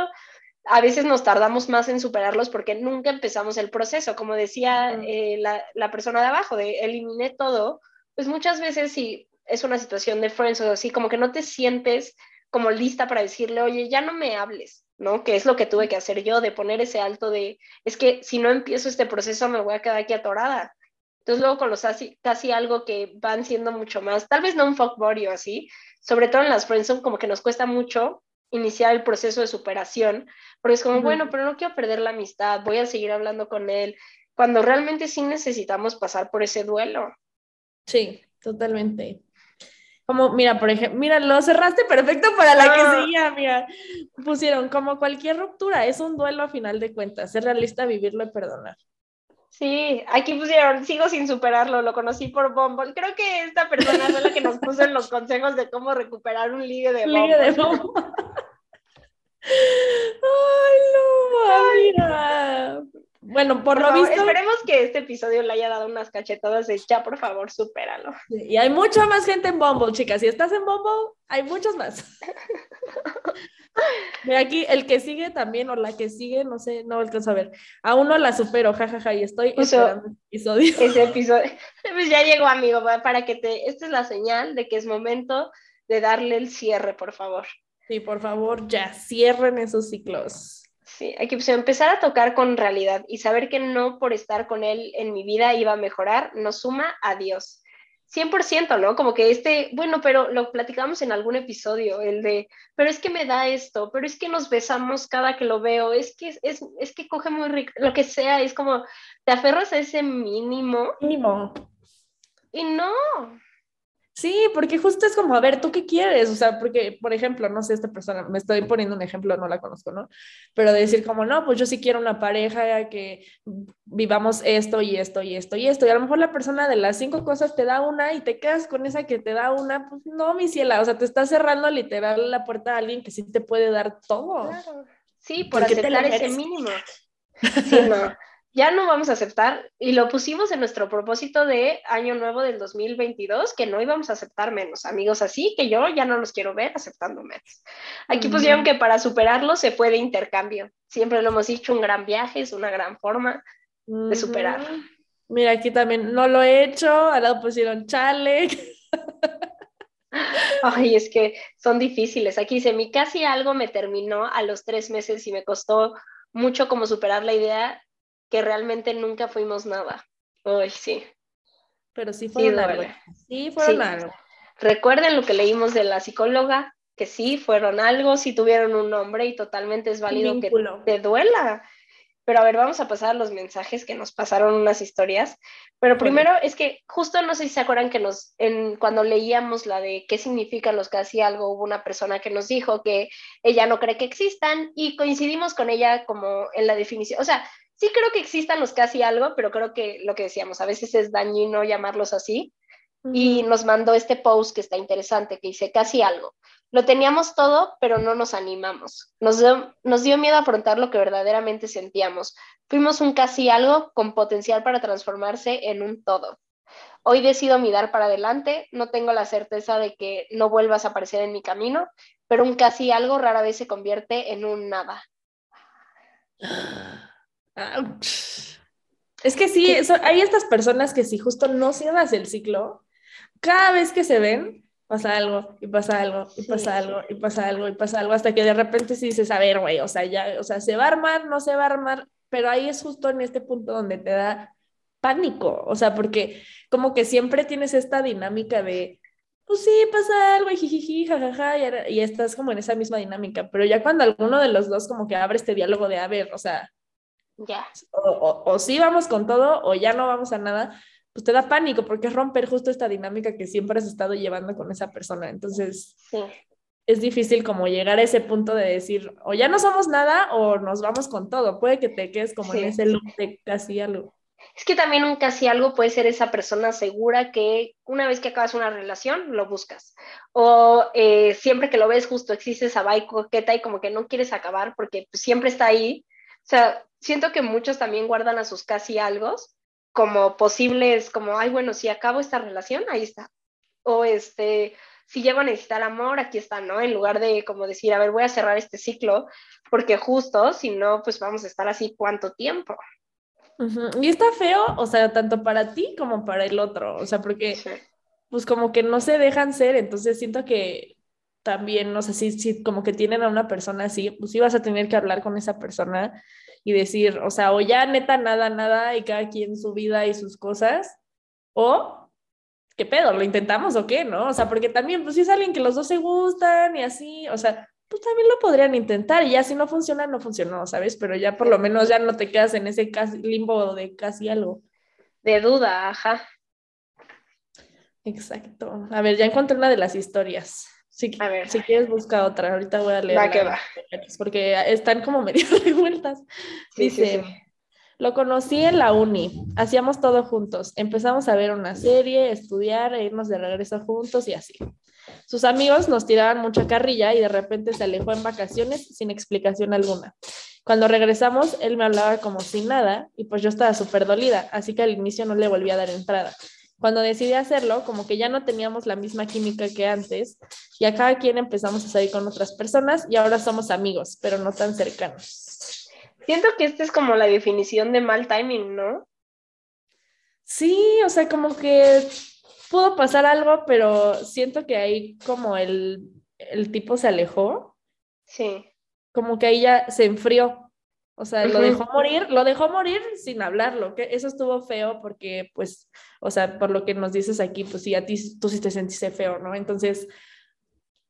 Speaker 2: a veces nos tardamos más en superarlos porque nunca empezamos el proceso. Como decía eh, la, la, persona de abajo, de eliminé todo, pues muchas veces si es una situación de friends o así, como que no te sientes como lista para decirle, oye, ya no me hables, ¿no? Que es lo que tuve que hacer yo, de poner ese alto de, es que si no empiezo este proceso me voy a quedar aquí atorada. Entonces luego con los casi, casi algo que van siendo mucho más, tal vez no un fuck body o así, sobre todo en las friendzone como que nos cuesta mucho iniciar el proceso de superación, porque es como, bueno, pero no quiero perder la amistad, voy a seguir hablando con él, cuando realmente sí necesitamos pasar por ese duelo.
Speaker 1: Sí, totalmente. Como, mira, por ejemplo, mira, lo cerraste perfecto para la que ah. seguía, mira. Pusieron como cualquier ruptura, es un duelo a final de cuentas, ser realista, vivirlo y perdonar.
Speaker 2: Sí, aquí pusieron, sigo sin superarlo, lo conocí por Bumble. Creo que esta persona fue la que nos puso en los consejos de cómo recuperar un ligue de Bumble. Ligue de Bumble. <laughs>
Speaker 1: Ay, no, mira. Bueno, por, lo visto.
Speaker 2: Esperemos que este episodio le haya dado unas cachetadas de ya, por favor, supéralo.
Speaker 1: Y hay mucha más gente en Bumble, chicas. Si estás en Bumble, hay muchos más. <laughs> Mira aquí, el que sigue también, o la que sigue, no sé, no alcanzo a ver. A uno la supero, jajaja, y estoy esperando episodio.
Speaker 2: Ese episodio. <laughs> Pues ya llegó, amigo, para que te. Esta es la señal de que es momento de darle el cierre, por favor.
Speaker 1: Sí, por favor, ya cierren esos ciclos.
Speaker 2: Sí, hay que pues, empezar a tocar con realidad y saber que no por estar con él en mi vida iba a mejorar, nos suma a Dios. 100%, ¿no? Como que este, bueno, pero lo platicamos en algún episodio, el de, pero es que me da esto, pero es que nos besamos cada que lo veo, es que es, es que coge muy rico, lo que sea, es como, te aferras a ese mínimo.
Speaker 1: Mínimo.
Speaker 2: Y no,
Speaker 1: Sí, porque justo es como, a ver, ¿tú qué quieres? O sea, porque, por ejemplo, no sé, esta persona, me estoy poniendo un ejemplo, no la conozco, ¿no? Pero de decir como, no, pues yo sí quiero una pareja que vivamos esto y esto y esto y esto. Y a lo mejor la persona de las cinco cosas te da una y te quedas con esa que te da una, pues no, mi ciela, o sea, te está cerrando literal la puerta a alguien que sí te puede dar todo. Claro.
Speaker 2: Sí, por aceptar ese mínimo. Sí, no ya no vamos a aceptar, y lo pusimos en nuestro propósito de año nuevo del 2022, que no íbamos a aceptar menos amigos así, que yo ya no los quiero ver aceptando menos. Aquí pusieron que para superarlo se puede intercambio. Siempre lo hemos dicho, un gran viaje es una gran forma de superar.
Speaker 1: Mira, aquí también no lo he hecho, al lado pusieron chale.
Speaker 2: Ay, es que son difíciles. Aquí dice, mi casi algo me terminó a los tres meses y me costó mucho como superar la idea que realmente nunca fuimos nada. Uy, sí.
Speaker 1: Pero sí fueron algo. Sí fueron algo.
Speaker 2: Recuerden lo que leímos de la psicóloga, que sí fueron algo, sí tuvieron un nombre y totalmente es válido que te duela. Pero a ver, vamos a pasar a los mensajes que nos pasaron unas historias. Pero primero es que justo no sé si se acuerdan que nos, en, cuando leíamos la de qué significan los casi algo, hubo una persona que nos dijo que ella no cree que existan y coincidimos con ella como en la definición. O sea, sí creo que existan los casi algo, pero creo que lo que decíamos, a veces es dañino llamarlos así. Y nos mandó este post que está interesante, que dice casi algo. Lo teníamos todo, pero no nos animamos. Nos dio, nos dio miedo afrontar lo que verdaderamente sentíamos. Fuimos un casi algo con potencial para transformarse en un todo. Hoy decido mirar para adelante, no tengo la certeza de que no vuelvas a aparecer en mi camino, pero un casi algo rara vez se convierte en un nada. <sighs>
Speaker 1: Es que sí, hay estas personas que si justo no cierras el ciclo, cada vez que se ven, pasa algo, y pasa algo, y pasa algo, y pasa algo, y pasa algo, hasta que de repente sí dices, a ver, güey, o sea, ya, o sea, se va a armar, no se va a armar, pero ahí es justo en este punto donde te da pánico, o sea, porque como que siempre tienes esta dinámica de, pues sí, pasa algo y jijiji, jajaja, y, y estás como en esa misma dinámica, pero ya cuando alguno de los dos como que abre este diálogo de, a ver, o sea,
Speaker 2: ya.
Speaker 1: O, o, sí vamos con todo o ya no vamos a nada, pues te da pánico porque es romper justo esta dinámica que siempre has estado llevando con esa persona. Entonces, es difícil como llegar a ese punto de decir, o ya no somos nada o nos vamos con todo. Puede que te quedes como en ese loop de casi algo.
Speaker 2: Es que también un casi algo puede ser esa persona segura que una vez que acabas una relación lo buscas. O eh, siempre que lo ves justo existe esa vibe coqueta y como que no quieres acabar porque pues, siempre está ahí. O sea, siento que muchos también guardan a sus casi algo como posibles, como, ay, bueno, si acabo esta relación, ahí está. O este, si llego a necesitar amor, aquí está, ¿no? En lugar de como decir, a ver, voy a cerrar este ciclo, porque justo, si no, pues vamos a estar así cuánto tiempo.
Speaker 1: Y está feo, o sea, tanto para ti como para el otro, o sea, porque pues como que no se dejan ser, entonces siento que también, no sé, si, si como que tienen a una persona así, pues sí vas a tener que hablar con esa persona y decir, o sea, o ya neta nada, nada y cada quien su vida y sus cosas, o ¿qué pedo? ¿Lo intentamos o qué? ¿No? O sea, porque también, pues si es alguien que los dos se gustan y así, o sea, pues también lo podrían intentar y ya si no funciona, no funcionó, ¿sabes? Pero ya por lo menos ya no te quedas en ese casi, limbo de casi algo.
Speaker 2: De duda, ajá.
Speaker 1: Exacto. A ver, ya encontré una de las historias. Si, a ver. si quieres, busca otra. Ahorita voy a leer.
Speaker 2: Va que va.
Speaker 1: Porque están como <laughs> medio revueltas. Dice, lo conocí en la uni. Hacíamos todo juntos. Empezamos a ver una serie, estudiar, e irnos de regreso juntos y así. Sus amigos nos tiraban mucha carrilla y de repente se alejó en vacaciones sin explicación alguna. Cuando regresamos, él me hablaba como sin nada y pues yo estaba súper dolida, así que al inicio no le volví a dar entrada. Cuando decidí hacerlo, como que ya no teníamos la misma química que antes y a cada quien empezamos a salir con otras personas y ahora somos amigos, pero no tan cercanos.
Speaker 2: Siento que esta es como la definición de mal timing, ¿no?
Speaker 1: Sí, o sea, como que pudo pasar algo, pero siento que ahí como el, el tipo se alejó.
Speaker 2: Sí.
Speaker 1: Como que ahí ya se enfrió. O sea, lo dejó morir, lo dejó morir sin hablarlo, que eso estuvo feo porque, pues, o sea, por lo que nos dices aquí, pues sí, a ti tú sí te sentiste feo, ¿no? Entonces,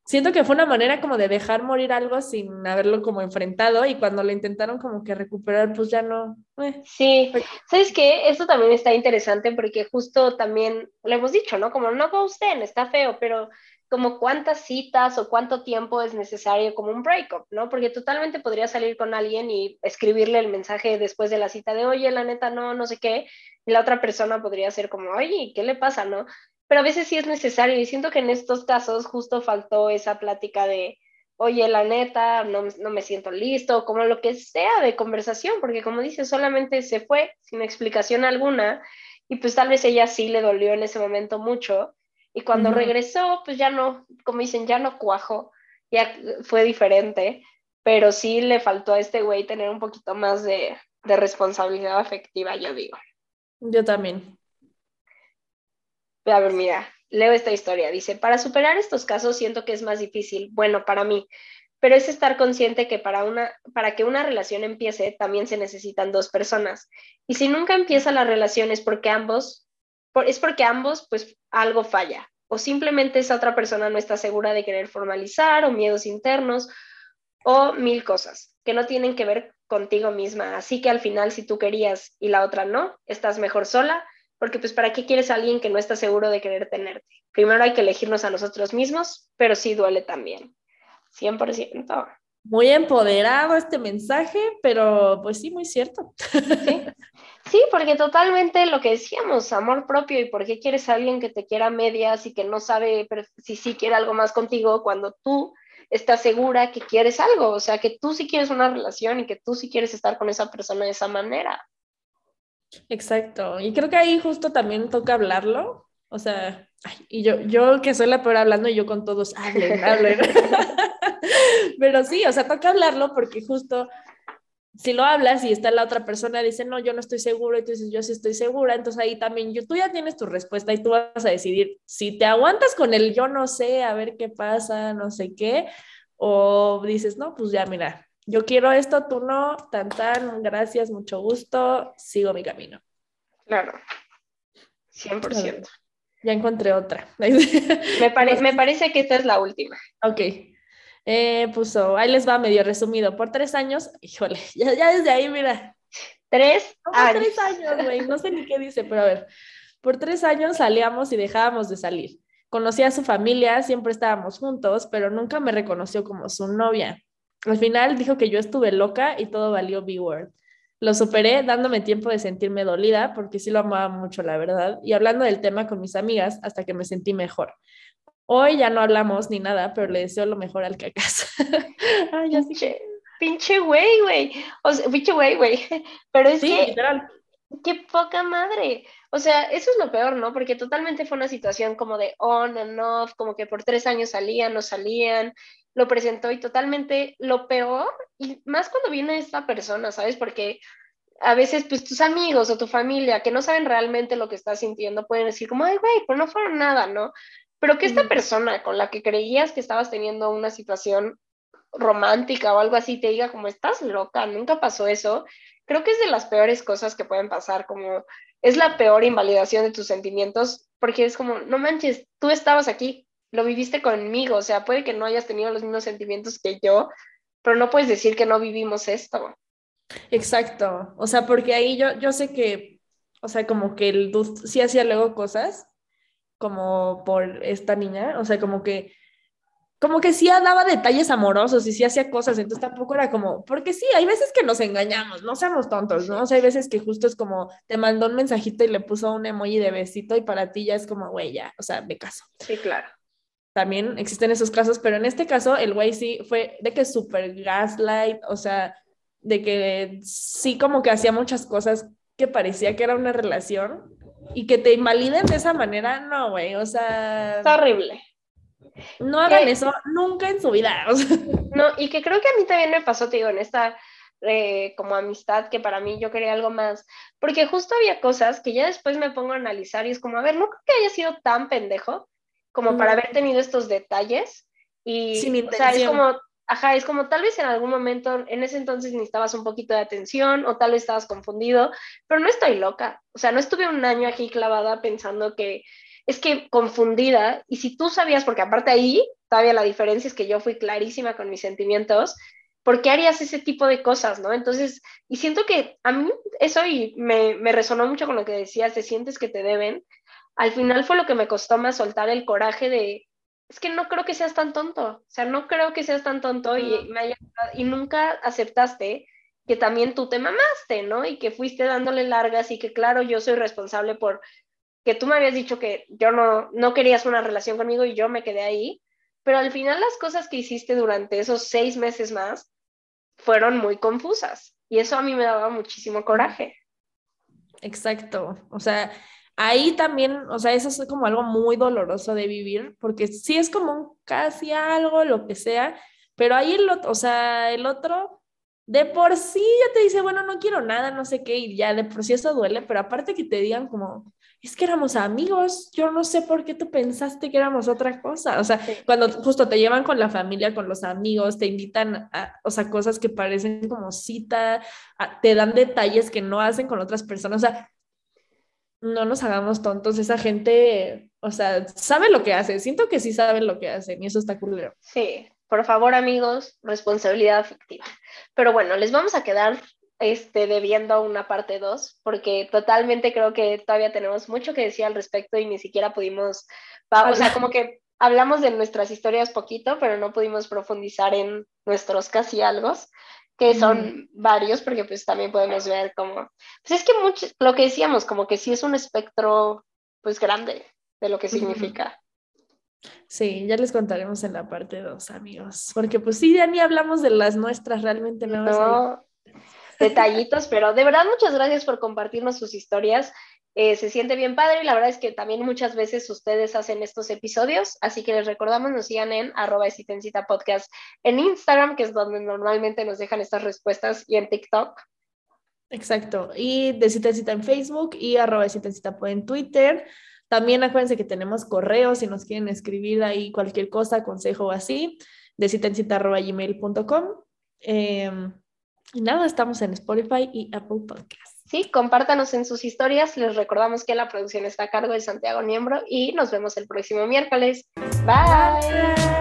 Speaker 1: siento que fue una manera como de dejar morir algo sin haberlo como enfrentado y cuando lo intentaron como que recuperar, pues ya no.
Speaker 2: Eh. Sí, ¿sabes qué? Esto también está interesante porque justo también lo hemos dicho, ¿no? Como no usted, está feo, pero como cuántas citas o cuánto tiempo es necesario como un breakup, ¿no? Porque totalmente podría salir con alguien y escribirle el mensaje después de la cita de, oye, la neta, no, no sé qué, y la otra persona podría ser como, oye, ¿qué le pasa, no? Pero a veces sí es necesario y siento que en estos casos justo faltó esa plática de, oye, la neta, no, no me siento listo, como lo que sea de conversación, porque como dice, solamente se fue sin explicación alguna y pues tal vez ella sí le dolió en ese momento mucho y cuando regresó, pues ya no, como dicen, ya no cuajo, ya fue diferente, pero sí le faltó a este güey tener un poquito más de, de responsabilidad afectiva, yo digo.
Speaker 1: Yo también.
Speaker 2: A ver, mira, leo esta historia. Dice, para superar estos casos siento que es más difícil, bueno, para mí, pero es estar consciente que para, una, para que una relación empiece también se necesitan dos personas. Y si nunca empieza la relación es porque ambos es porque ambos, pues algo falla, o simplemente esa otra persona no está segura de querer formalizar, o miedos internos, o mil cosas que no tienen que ver contigo misma. Así que al final, si tú querías y la otra no, estás mejor sola, porque pues para qué quieres a alguien que no está seguro de querer tenerte. Primero hay que elegirnos a nosotros mismos, pero sí duele también. 100%.
Speaker 1: Muy empoderado este mensaje, pero pues sí, muy cierto.
Speaker 2: Sí. Sí, porque totalmente lo que decíamos, amor propio y por qué quieres a alguien que te quiera medias y que no sabe si sí quiere algo más contigo cuando tú estás segura que quieres algo, o sea, que tú sí quieres una relación y que tú sí quieres estar con esa persona de esa manera.
Speaker 1: Exacto, y creo que ahí justo también toca hablarlo, o sea, y yo, yo que soy la peor hablando y yo con todos, hablen, hablen. <laughs> Pero sí, o sea, toca hablarlo porque justo si lo hablas y está la otra persona dice, no, yo no estoy seguro, y tú dices, yo sí estoy segura, entonces ahí también yo, tú ya tienes tu respuesta y tú vas a decidir si te aguantas con el yo no sé, a ver qué pasa, no sé qué, o dices, no, pues ya mira, yo quiero esto, tú no, tan tan, gracias, mucho gusto, sigo mi camino.
Speaker 2: Claro, 100%.
Speaker 1: Ya encontré otra.
Speaker 2: me, <laughs> me parece que esta es la última.
Speaker 1: Ok. Eh, puso, ahí les va medio resumido, por tres años, híjole, <laughs> ya, ya desde ahí, mira.
Speaker 2: Tres
Speaker 1: años. Tres años, güey, no sé ni qué dice, pero a ver, por tres años salíamos y dejábamos de salir. Conocí a su familia, siempre estábamos juntos, pero nunca me reconoció como su novia. Al final dijo que yo estuve loca y todo valió B-Word. Lo superé dándome tiempo de sentirme dolida porque sí lo amaba mucho, la verdad, y hablando del tema con mis amigas hasta que me sentí mejor. Hoy ya no hablamos ni nada, pero le deseo lo mejor al cacas. <laughs>
Speaker 2: Ay, ya pinche, pinche güey, güey. O sea, pinche güey, güey. <laughs> Pero es que. Literal. Qué poca madre. O sea, eso es lo peor, ¿no? Porque totalmente fue una situación como de on and off, como que por tres años salían, no salían, lo presentó y totalmente lo peor, y más cuando viene esta persona, ¿sabes? Porque a veces, pues tus amigos o tu familia que no saben realmente lo que estás sintiendo pueden decir como, ay, güey, pues no fueron nada, ¿no? Pero que esta persona con la que creías que estabas teniendo una situación romántica o algo así te diga como estás loca, nunca pasó eso, creo que es de las peores cosas que pueden pasar, como es la peor invalidación de tus sentimientos, porque es como, no manches, tú estabas aquí, lo viviste conmigo, o sea, puede que no hayas tenido los mismos sentimientos que yo, pero no puedes decir que no vivimos esto.
Speaker 1: Exacto, o sea, porque ahí yo, yo sé que, o sea, como que el dude sí hacía luego cosas, como por esta niña, o sea, como que como que sí daba detalles amorosos y sí hacía cosas, entonces tampoco era como, porque sí, hay veces que nos engañamos, no seamos tontos, ¿no? O sea, hay veces que justo es como, te mandó un mensajito y le puso un emoji de besito y para ti ya es como, güey, ya, o sea, me caso.
Speaker 2: Sí, claro.
Speaker 1: También existen esos casos, pero en este caso el güey sí fue de que súper gaslight, o sea, de que sí como que hacía muchas cosas que parecía que era una relación, y que te invaliden de esa manera, no, güey, o sea...
Speaker 2: Es horrible.
Speaker 1: No hagan eso nunca en su vida. <laughs>
Speaker 2: No, y que creo que a mí también me pasó, te digo, en esta eh, como amistad, que para mí yo quería algo más, porque justo había cosas que ya después me pongo a analizar y es como, a ver, no creo que haya sido tan pendejo como para haber tenido estos detalles. Y, Sin o sea, es como, ajá, es como tal vez en algún momento, en ese entonces necesitabas un poquito de atención o tal vez estabas confundido, pero no estoy loca. O sea, no estuve un año aquí clavada pensando que es que confundida, y si tú sabías, porque aparte ahí todavía la diferencia es que yo fui clarísima con mis sentimientos, ¿por qué harías ese tipo de cosas, no? Entonces, y siento que a mí eso y me, me resonó mucho con lo que decías, te sientes que te deben. Al final fue lo que me costó más soltar el coraje de, es que no creo que seas tan tonto, o sea, no creo que seas tan tonto y, me y nunca aceptaste que también tú te mamaste, ¿no? Y que fuiste dándole largas y que claro, yo soy responsable por que tú me habías dicho que yo no, no querías una relación conmigo y yo me quedé ahí, pero al final las cosas que hiciste durante esos seis meses más fueron muy confusas y eso a mí me daba muchísimo coraje.
Speaker 1: Exacto, o sea, ahí también, o sea, eso es como algo muy doloroso de vivir, porque sí es como un casi algo, lo que sea, pero ahí el otro, o sea, el otro de por sí ya te dice, bueno, no quiero nada, no sé qué, y ya de por sí eso duele, pero aparte que te digan como, es que éramos amigos, yo no sé por qué tú pensaste que éramos otra cosa, o sea, cuando justo te llevan con la familia, con los amigos, te invitan a, o sea, cosas que parecen como cita, te dan detalles que no hacen con otras personas, o sea, no nos hagamos tontos, esa gente, o sea, sabe lo que hace, siento que sí saben lo que hacen y eso está culero.
Speaker 2: Sí, por favor amigos, responsabilidad afectiva. Pero bueno, les vamos a quedar este, debiendo una parte 2, porque totalmente creo que todavía tenemos mucho que decir al respecto y ni siquiera pudimos, o sea, como que hablamos de nuestras historias poquito, pero no pudimos profundizar en nuestros casi algo que son varios, porque pues también podemos ver como, pues es que mucho, lo que decíamos, como que sí es un espectro pues grande de lo que significa.
Speaker 1: Sí, ya les contaremos en la parte 2, amigos, porque pues sí, ya ni hablamos de las nuestras, realmente
Speaker 2: no. detallitos, pero de verdad muchas gracias por compartirnos sus historias. Eh, se siente bien padre y la verdad es que también muchas veces ustedes hacen estos episodios, así que les recordamos, nos sigan en arroba podcast en Instagram, que es donde normalmente nos dejan estas respuestas, y en TikTok.
Speaker 1: Exacto, y de cita en Facebook y arroba cita en Twitter. También acuérdense que tenemos correos si nos quieren escribir ahí cualquier cosa, consejo o así, de cita arroba gmail.com. Em, y nada, estamos en Spotify y Apple Podcasts.
Speaker 2: Sí, compártanos en sus historias. Les recordamos que la producción está a cargo de Santiago Niembro y nos vemos el próximo miércoles. Bye.